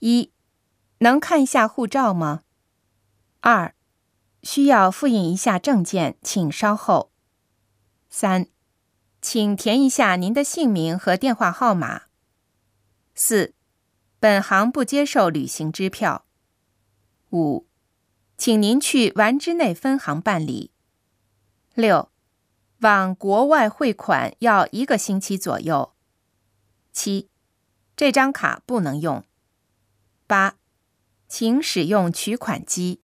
一，能看一下护照吗？二，需要复印一下证件，请稍后。三，请填一下您的姓名和电话号码。四，本行不接受旅行支票。五，请您去丸之内分行办理。六，往国外汇款要一个星期左右。七，这张卡不能用。八，请使用取款机。